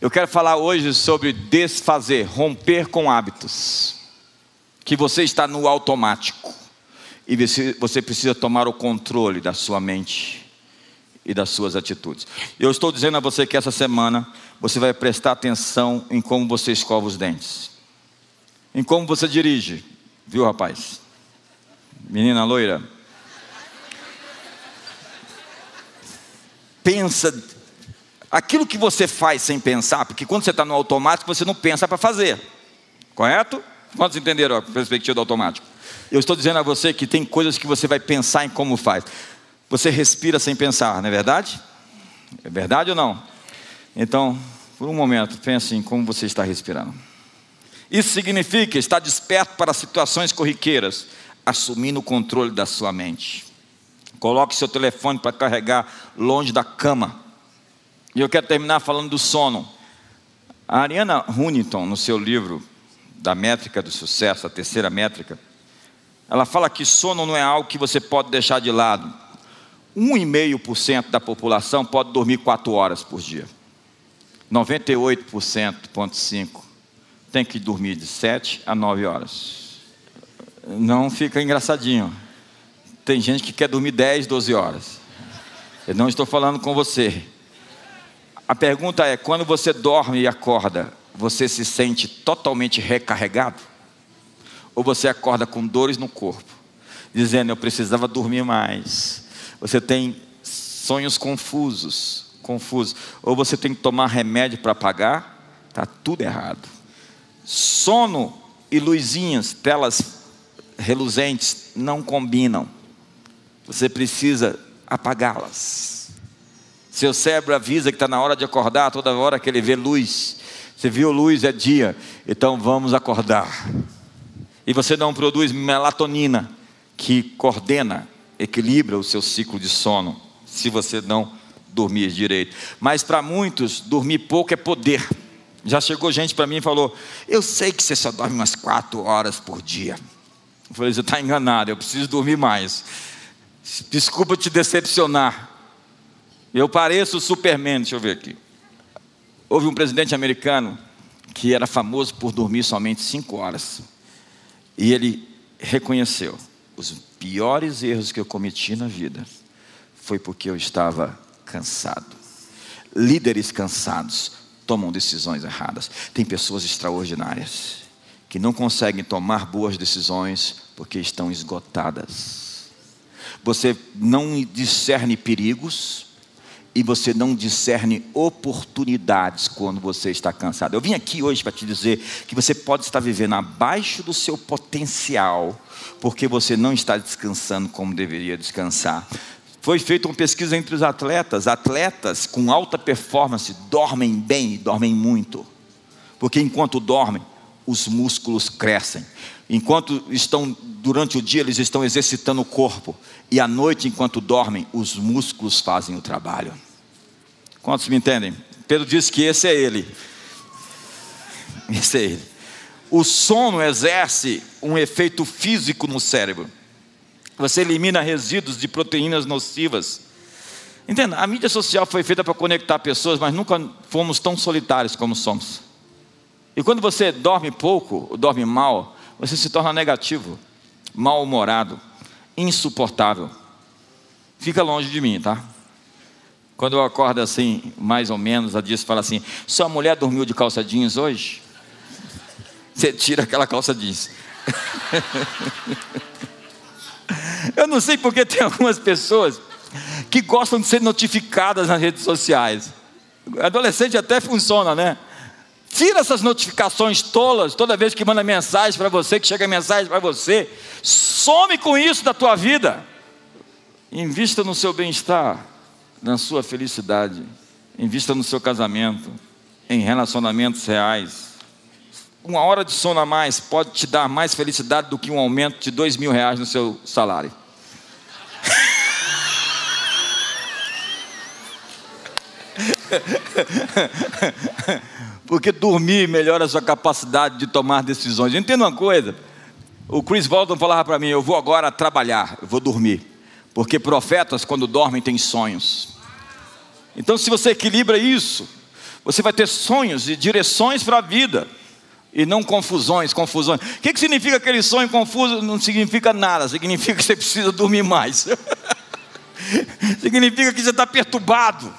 Speaker 1: Eu quero falar hoje sobre desfazer, romper com hábitos. Que você está no automático e você precisa tomar o controle da sua mente e das suas atitudes. Eu estou dizendo a você que essa semana você vai prestar atenção em como você escova os dentes, em como você dirige, viu, rapaz? Menina loira. Pensa aquilo que você faz sem pensar, porque quando você está no automático você não pensa para fazer, correto? Quantos entenderam a perspectiva do automático? Eu estou dizendo a você que tem coisas que você vai pensar em como faz. Você respira sem pensar, não é verdade? É verdade ou não? Então, por um momento, pense em como você está respirando. Isso significa estar desperto para situações corriqueiras, assumindo o controle da sua mente. Coloque seu telefone para carregar longe da cama. E eu quero terminar falando do sono. A Ariana Huntington, no seu livro da métrica do sucesso, a terceira métrica, ela fala que sono não é algo que você pode deixar de lado. 1,5% da população pode dormir 4 horas por dia. 98,5% tem que dormir de 7 a 9 horas. Não fica engraçadinho. Tem gente que quer dormir 10, 12 horas. Eu não estou falando com você. A pergunta é: quando você dorme e acorda, você se sente totalmente recarregado? Ou você acorda com dores no corpo, dizendo eu precisava dormir mais, você tem sonhos confusos, confusos. Ou você tem que tomar remédio para pagar, está tudo errado. Sono e luzinhas, telas reluzentes, não combinam. Você precisa apagá-las. Seu cérebro avisa que está na hora de acordar, toda hora que ele vê luz. Você viu luz, é dia, então vamos acordar. E você não produz melatonina, que coordena equilibra o seu ciclo de sono, se você não dormir direito. Mas para muitos, dormir pouco é poder. Já chegou gente para mim e falou: Eu sei que você só dorme umas quatro horas por dia. Eu falei: Você está enganado, eu preciso dormir mais. Desculpa te decepcionar. Eu pareço o Superman, deixa eu ver aqui. Houve um presidente americano que era famoso por dormir somente cinco horas. E ele reconheceu os piores erros que eu cometi na vida foi porque eu estava cansado. Líderes cansados tomam decisões erradas. Tem pessoas extraordinárias que não conseguem tomar boas decisões porque estão esgotadas. Você não discerne perigos e você não discerne oportunidades quando você está cansado. Eu vim aqui hoje para te dizer que você pode estar vivendo abaixo do seu potencial porque você não está descansando como deveria descansar. Foi feita uma pesquisa entre os atletas. Atletas com alta performance dormem bem e dormem muito. Porque enquanto dormem, os músculos crescem. Enquanto estão durante o dia, eles estão exercitando o corpo. E à noite, enquanto dormem, os músculos fazem o trabalho. Quantos me entendem? Pedro diz que esse é ele. Esse é ele. O sono exerce um efeito físico no cérebro. Você elimina resíduos de proteínas nocivas. Entenda, a mídia social foi feita para conectar pessoas, mas nunca fomos tão solitários como somos. E quando você dorme pouco, ou dorme mal, você se torna negativo, mal-humorado, insuportável. Fica longe de mim, tá? Quando eu acordo assim, mais ou menos, a Dias fala assim: Sua mulher dormiu de calça jeans hoje? Você tira aquela calça jeans. eu não sei porque tem algumas pessoas que gostam de ser notificadas nas redes sociais. Adolescente até funciona, né? Tira essas notificações tolas toda vez que manda mensagem para você, que chega mensagem para você. Some com isso da tua vida. Invista no seu bem-estar, na sua felicidade. Invista no seu casamento, em relacionamentos reais. Uma hora de sono a mais pode te dar mais felicidade do que um aumento de dois mil reais no seu salário. Porque dormir melhora a sua capacidade de tomar decisões. Entenda uma coisa. O Chris Walton falava para mim: Eu vou agora trabalhar, eu vou dormir. Porque profetas, quando dormem, têm sonhos. Então, se você equilibra isso, você vai ter sonhos e direções para a vida. E não confusões, confusões. O que, que significa aquele sonho confuso? Não significa nada, significa que você precisa dormir mais. significa que você está perturbado.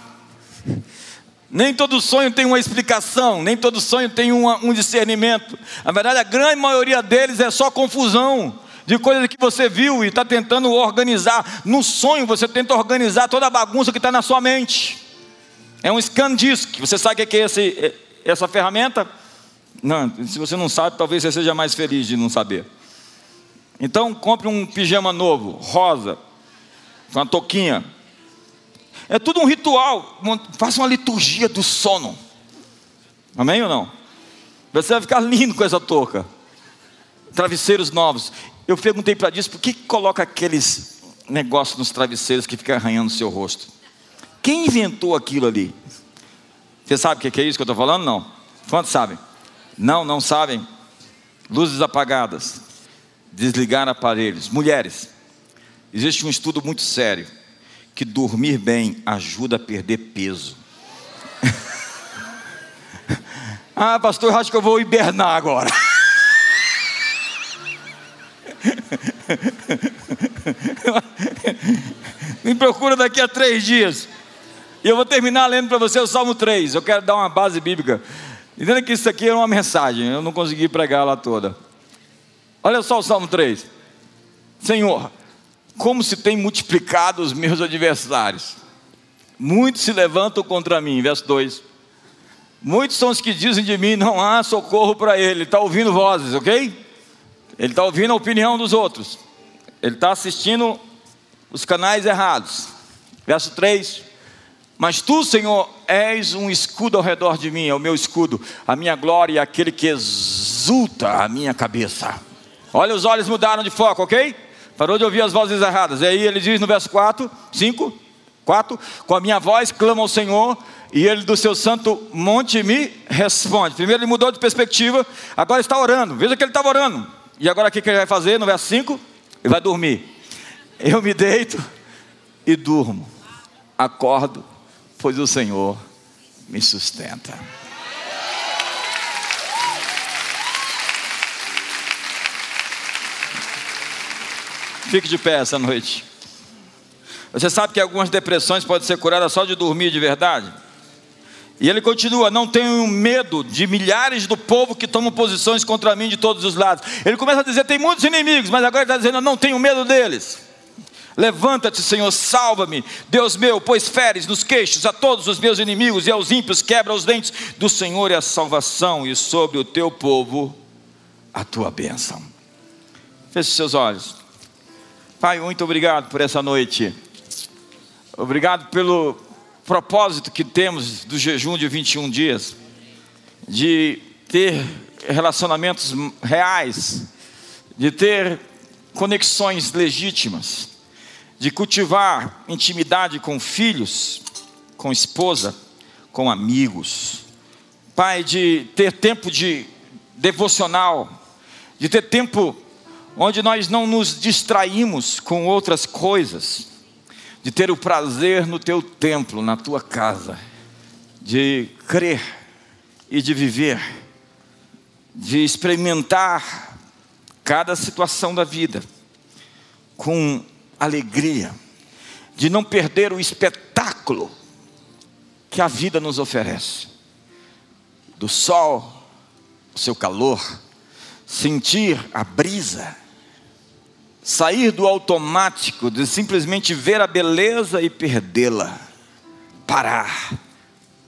Speaker 1: Nem todo sonho tem uma explicação, nem todo sonho tem uma, um discernimento. Na verdade, a grande maioria deles é só confusão de coisas que você viu e está tentando organizar. No sonho, você tenta organizar toda a bagunça que está na sua mente. É um scan disk. Você sabe o que é esse, é, essa ferramenta? Não, se você não sabe, talvez você seja mais feliz de não saber. Então, compre um pijama novo, rosa, com uma touquinha. É tudo um ritual. Faça uma liturgia do sono. Amém ou não? Você vai ficar lindo com essa touca. Travesseiros novos. Eu perguntei para Deus por que coloca aqueles negócios nos travesseiros que ficam arranhando o seu rosto. Quem inventou aquilo ali? Você sabe o que é isso que eu estou falando? Não. Quantos sabem? Não, não sabem. Luzes apagadas. Desligar aparelhos. Mulheres. Existe um estudo muito sério que dormir bem ajuda a perder peso. ah, pastor, eu acho que eu vou hibernar agora. Me procura daqui a três dias. E eu vou terminar lendo para você o Salmo 3. Eu quero dar uma base bíblica. Entenda que isso aqui é uma mensagem. Eu não consegui pregar lá toda. Olha só o Salmo 3. Senhor, como se tem multiplicado os meus adversários. Muitos se levantam contra mim, verso 2. Muitos são os que dizem de mim: não há socorro para ele. Ele está ouvindo vozes, ok? Ele está ouvindo a opinião dos outros. Ele está assistindo os canais errados. Verso 3. Mas tu, Senhor, és um escudo ao redor de mim, é o meu escudo, a minha glória, aquele que exulta a minha cabeça. Olha, os olhos mudaram de foco, ok? Parou de ouvir as vozes erradas. E aí ele diz no verso 4, 5, 4: Com a minha voz clama ao Senhor, e ele do seu santo monte me responde. Primeiro ele mudou de perspectiva, agora está orando. Veja que ele estava orando. E agora o que ele vai fazer? No verso 5, ele vai dormir. Eu me deito e durmo. Acordo, pois o Senhor me sustenta. Fique de pé essa noite. Você sabe que algumas depressões podem ser curadas só de dormir de verdade? E ele continua: Não tenho medo de milhares do povo que tomam posições contra mim de todos os lados. Ele começa a dizer: Tem muitos inimigos, mas agora está dizendo: não tenho medo deles. Levanta-te, Senhor, salva-me, Deus meu, pois feres nos queixos a todos os meus inimigos e aos ímpios quebra os dentes. Do Senhor é a salvação e sobre o teu povo a tua bênção. Feche seus olhos. Pai, muito obrigado por essa noite. Obrigado pelo propósito que temos do jejum de 21 dias, de ter relacionamentos reais, de ter conexões legítimas, de cultivar intimidade com filhos, com esposa, com amigos. Pai, de ter tempo de devocional, de ter tempo onde nós não nos distraímos com outras coisas, de ter o prazer no teu templo, na tua casa, de crer e de viver, de experimentar cada situação da vida com alegria, de não perder o espetáculo que a vida nos oferece. Do sol, o seu calor, sentir a brisa, sair do automático, de simplesmente ver a beleza e perdê-la, parar,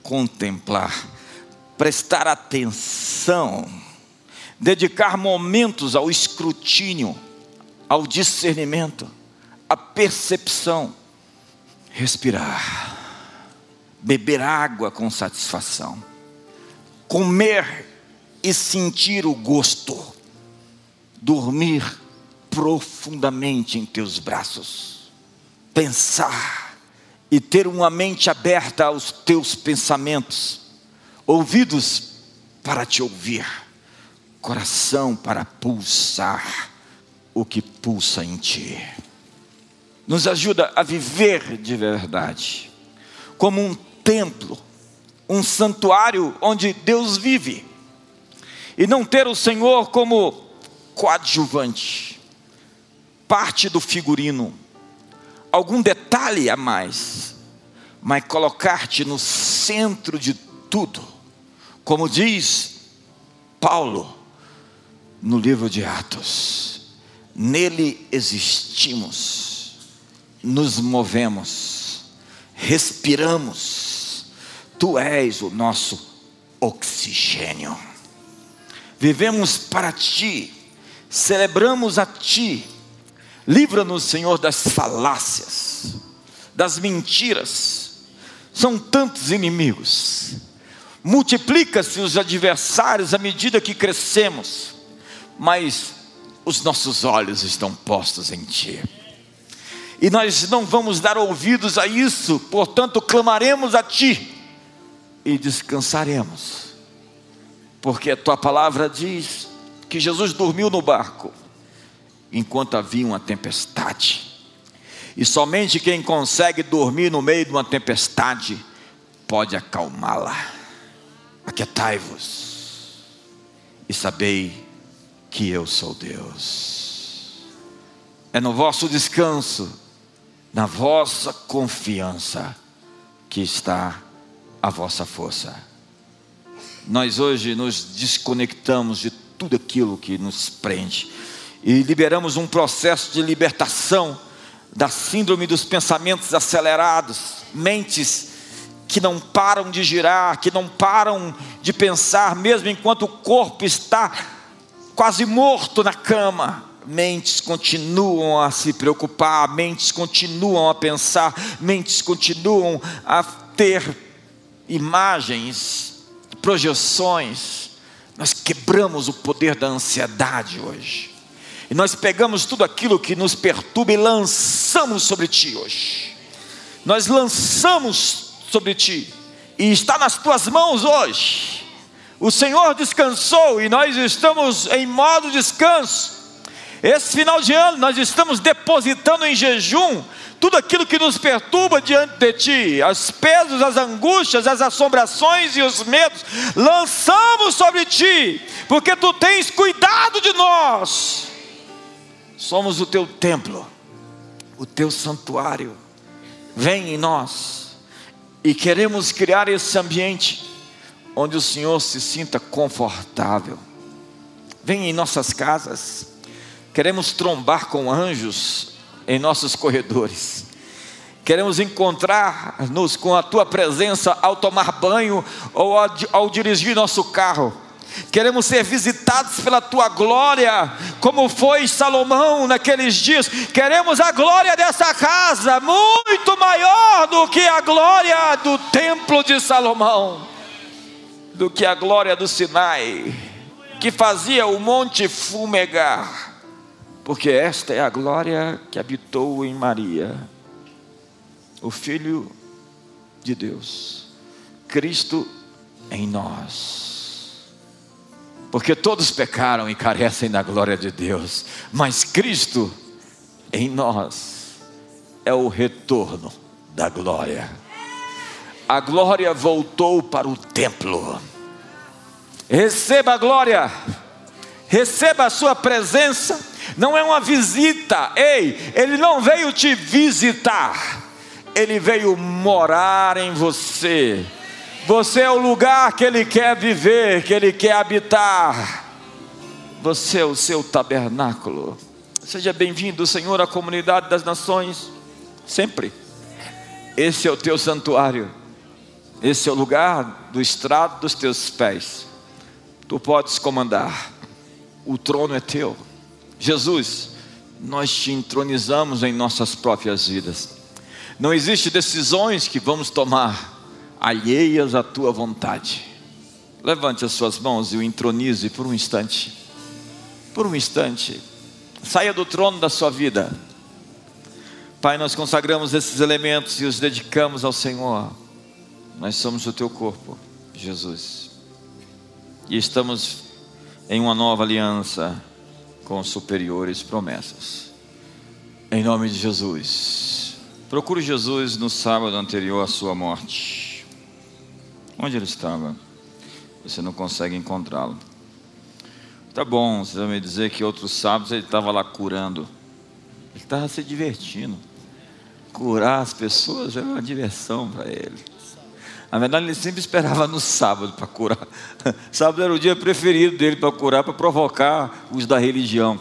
Speaker 1: contemplar, prestar atenção, dedicar momentos ao escrutínio, ao discernimento, à percepção, respirar, beber água com satisfação, comer e sentir o gosto, dormir profundamente em teus braços, pensar e ter uma mente aberta aos teus pensamentos, ouvidos para te ouvir, coração para pulsar o que pulsa em ti. Nos ajuda a viver de verdade, como um templo, um santuário onde Deus vive, e não ter o Senhor como coadjuvante parte do figurino, algum detalhe a mais, mas colocar-te no centro de tudo, como diz Paulo no livro de Atos: nele existimos, nos movemos, respiramos, tu és o nosso oxigênio. Vivemos para ti, celebramos a ti Livra-nos, Senhor, das falácias, das mentiras. São tantos inimigos. Multiplica-se os adversários à medida que crescemos, mas os nossos olhos estão postos em Ti. E nós não vamos dar ouvidos a isso, portanto, clamaremos a Ti e descansaremos, porque a Tua palavra diz que Jesus dormiu no barco enquanto havia uma tempestade. E somente quem consegue dormir no meio de uma tempestade pode acalmá-la. Aquietai-vos e sabei que eu sou Deus. É no vosso descanso, na vossa confiança, que está a vossa força. Nós hoje nos desconectamos de tudo aquilo que nos prende e liberamos um processo de libertação da síndrome dos pensamentos acelerados, mentes que não param de girar, que não param de pensar, mesmo enquanto o corpo está quase morto na cama. Mentes continuam a se preocupar, mentes continuam a pensar, mentes continuam a ter imagens, projeções. Nós quebramos o poder da ansiedade hoje. E nós pegamos tudo aquilo que nos perturba e lançamos sobre ti hoje. Nós lançamos sobre ti. E está nas tuas mãos hoje. O Senhor descansou e nós estamos em modo descanso. Esse final de ano nós estamos depositando em jejum tudo aquilo que nos perturba diante de ti, os pesos, as angústias, as assombrações e os medos, lançamos sobre ti, porque tu tens cuidado de nós somos o teu templo, o teu santuário. Vem em nós e queremos criar esse ambiente onde o Senhor se sinta confortável. Vem em nossas casas, queremos trombar com anjos em nossos corredores. Queremos encontrar-nos com a tua presença ao tomar banho ou ao, ao dirigir nosso carro Queremos ser visitados pela tua glória, como foi Salomão naqueles dias. Queremos a glória dessa casa, muito maior do que a glória do templo de Salomão, do que a glória do Sinai, que fazia o monte fumegar, porque esta é a glória que habitou em Maria, o Filho de Deus, Cristo em nós. Porque todos pecaram e carecem da glória de Deus, mas Cristo em nós é o retorno da glória. A glória voltou para o templo. Receba a glória, receba a sua presença. Não é uma visita, ei, ele não veio te visitar, ele veio morar em você você é o lugar que Ele quer viver, que Ele quer habitar. Você é o seu tabernáculo. Seja bem-vindo, Senhor, à comunidade das nações, sempre. Esse é o teu santuário, esse é o lugar do estrado dos teus pés. Tu podes comandar, o trono é teu. Jesus, nós te entronizamos em nossas próprias vidas. Não existe decisões que vamos tomar alheias à tua vontade. Levante as suas mãos e o entronize por um instante. Por um instante. Saia do trono da sua vida. Pai, nós consagramos esses elementos e os dedicamos ao Senhor. Nós somos o teu corpo, Jesus. E estamos em uma nova aliança com superiores promessas. Em nome de Jesus. Procure Jesus no sábado anterior à sua morte. Onde ele estava? Você não consegue encontrá-lo. Tá bom, você vai me dizer que outros sábados ele estava lá curando. Ele estava se divertindo. Curar as pessoas era uma diversão para ele. Na verdade, ele sempre esperava no sábado para curar. Sábado era o dia preferido dele para curar, para provocar os da religião.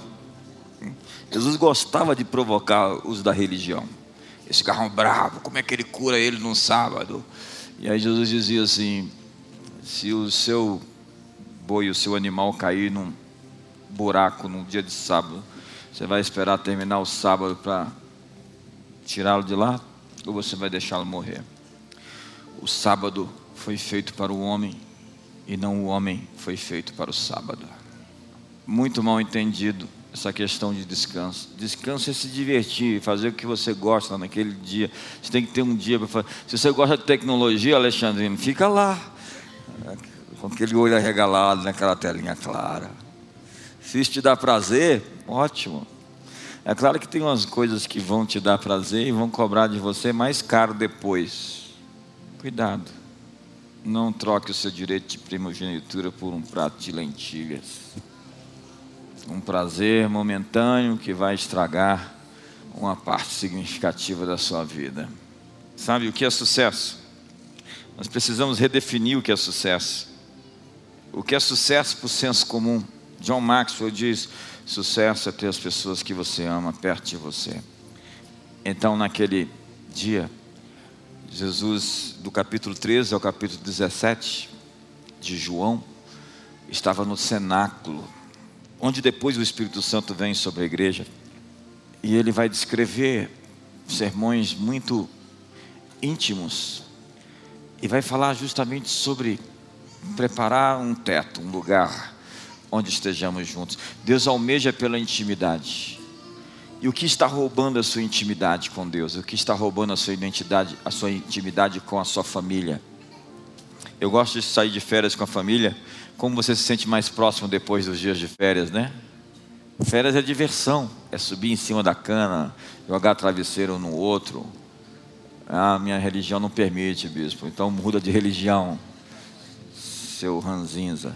Speaker 1: Jesus gostava de provocar os da religião. Eles ficavam bravos, como é que ele cura ele no sábado? E aí Jesus dizia assim: se o seu boi, o seu animal cair num buraco num dia de sábado, você vai esperar terminar o sábado para tirá-lo de lá? Ou você vai deixá-lo morrer? O sábado foi feito para o homem e não o homem foi feito para o sábado. Muito mal entendido essa questão de descanso. Descanso é se divertir, fazer o que você gosta naquele dia. Você tem que ter um dia para fazer. Se você gosta de tecnologia, Alexandrino, fica lá, com aquele olho arregalado naquela telinha clara. Se isso te dá prazer, ótimo. É claro que tem umas coisas que vão te dar prazer e vão cobrar de você mais caro depois. Cuidado. Não troque o seu direito de primogenitura por um prato de lentilhas um prazer momentâneo que vai estragar uma parte significativa da sua vida. Sabe o que é sucesso? Nós precisamos redefinir o que é sucesso. O que é sucesso para o senso comum? John Maxwell diz: sucesso é ter as pessoas que você ama perto de você. Então, naquele dia, Jesus, do capítulo 13 ao capítulo 17 de João, estava no cenáculo onde depois o Espírito Santo vem sobre a igreja e ele vai descrever sermões muito íntimos e vai falar justamente sobre preparar um teto, um lugar onde estejamos juntos. Deus almeja pela intimidade. E o que está roubando a sua intimidade com Deus? O que está roubando a sua identidade, a sua intimidade com a sua família? Eu gosto de sair de férias com a família como você se sente mais próximo depois dos dias de férias, né? Férias é diversão, é subir em cima da cana, jogar travesseiro no outro. Ah, minha religião não permite, bispo, então muda de religião, seu ranzinza.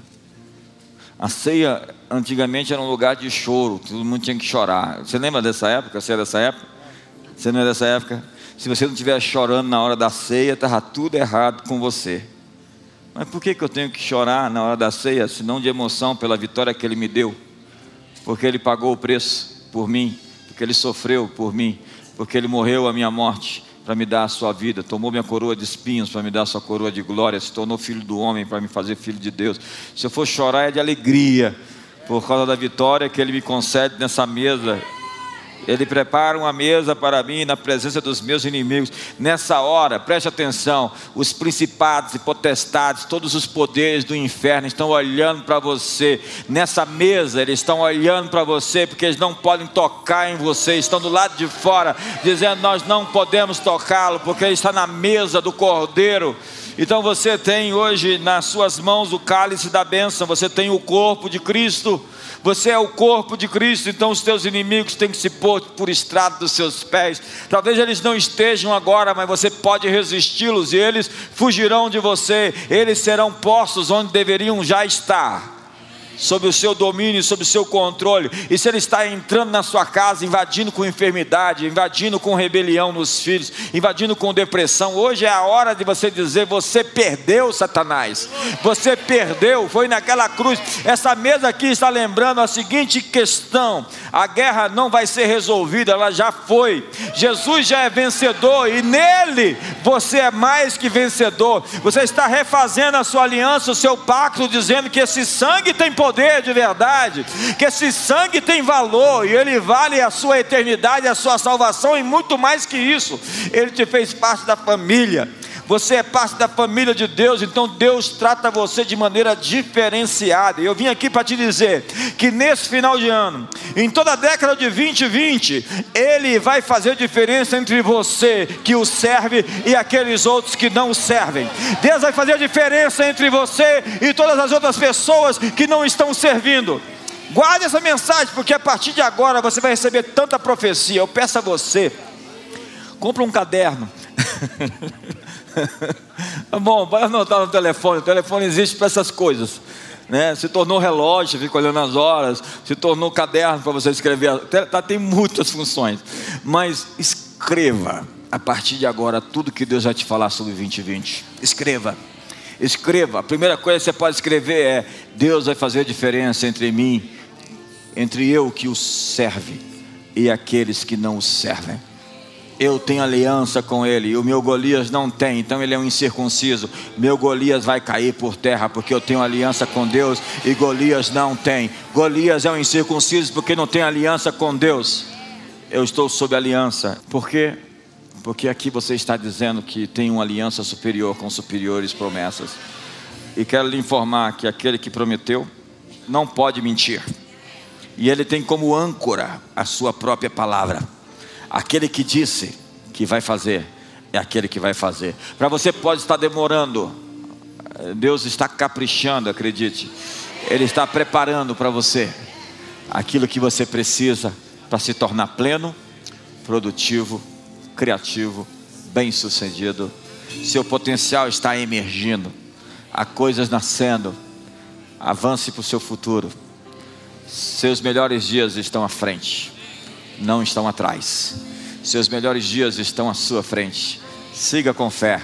Speaker 1: A ceia antigamente era um lugar de choro, todo mundo tinha que chorar. Você lembra dessa época? Você é dessa época? Você não é dessa época? Se você não estiver chorando na hora da ceia, estava tudo errado com você. Mas por que, que eu tenho que chorar na hora da ceia, se não de emoção pela vitória que Ele me deu? Porque Ele pagou o preço por mim, porque Ele sofreu por mim, porque Ele morreu a minha morte para me dar a sua vida, tomou minha coroa de espinhos para me dar a sua coroa de glória, se tornou filho do homem para me fazer filho de Deus. Se eu for chorar é de alegria, por causa da vitória que Ele me concede nessa mesa ele prepara uma mesa para mim na presença dos meus inimigos. Nessa hora, preste atenção: os principados e potestades, todos os poderes do inferno estão olhando para você. Nessa mesa, eles estão olhando para você, porque eles não podem tocar em você, estão do lado de fora, dizendo: Nós não podemos tocá-lo, porque ele está na mesa do cordeiro. Então você tem hoje nas suas mãos o cálice da bênção, você tem o corpo de Cristo. Você é o corpo de Cristo, então os teus inimigos têm que se pôr por estrado dos seus pés. Talvez eles não estejam agora, mas você pode resisti-los e eles fugirão de você. Eles serão postos onde deveriam já estar sob o seu domínio, sob o seu controle. E se ele está entrando na sua casa, invadindo com enfermidade, invadindo com rebelião nos filhos, invadindo com depressão, hoje é a hora de você dizer: você perdeu, Satanás. Você perdeu, foi naquela cruz. Essa mesa aqui está lembrando a seguinte questão: a guerra não vai ser resolvida, ela já foi. Jesus já é vencedor e nele você é mais que vencedor. Você está refazendo a sua aliança, o seu pacto, dizendo que esse sangue tem poder poder de verdade, que esse sangue tem valor e ele vale a sua eternidade, a sua salvação e muito mais que isso. Ele te fez parte da família. Você é parte da família de Deus, então Deus trata você de maneira diferenciada. Eu vim aqui para te dizer que nesse final de ano, em toda a década de 2020, Ele vai fazer diferença entre você que o serve e aqueles outros que não o servem. Deus vai fazer diferença entre você e todas as outras pessoas que não estão servindo. Guarde essa mensagem, porque a partir de agora você vai receber tanta profecia. Eu peço a você, compra um caderno. Bom, vai anotar no telefone. O telefone existe para essas coisas. Né? Se tornou relógio, fica olhando as horas. Se tornou caderno para você escrever. Tá, tem muitas funções. Mas escreva a partir de agora tudo que Deus vai te falar sobre 2020. Escreva. Escreva. A primeira coisa que você pode escrever é: Deus vai fazer a diferença entre mim, entre eu que o serve e aqueles que não o servem eu tenho aliança com ele, e o meu Golias não tem, então ele é um incircunciso. Meu Golias vai cair por terra, porque eu tenho aliança com Deus, e Golias não tem. Golias é um incircunciso porque não tem aliança com Deus. Eu estou sob aliança, por quê? Porque aqui você está dizendo que tem uma aliança superior com superiores promessas. E quero lhe informar que aquele que prometeu não pode mentir, e ele tem como âncora a sua própria palavra. Aquele que disse que vai fazer, é aquele que vai fazer. Para você pode estar demorando, Deus está caprichando, acredite. Ele está preparando para você aquilo que você precisa para se tornar pleno, produtivo, criativo, bem-sucedido. Seu potencial está emergindo, há coisas nascendo. Avance para o seu futuro. Seus melhores dias estão à frente não estão atrás. Seus melhores dias estão à sua frente. Siga com fé.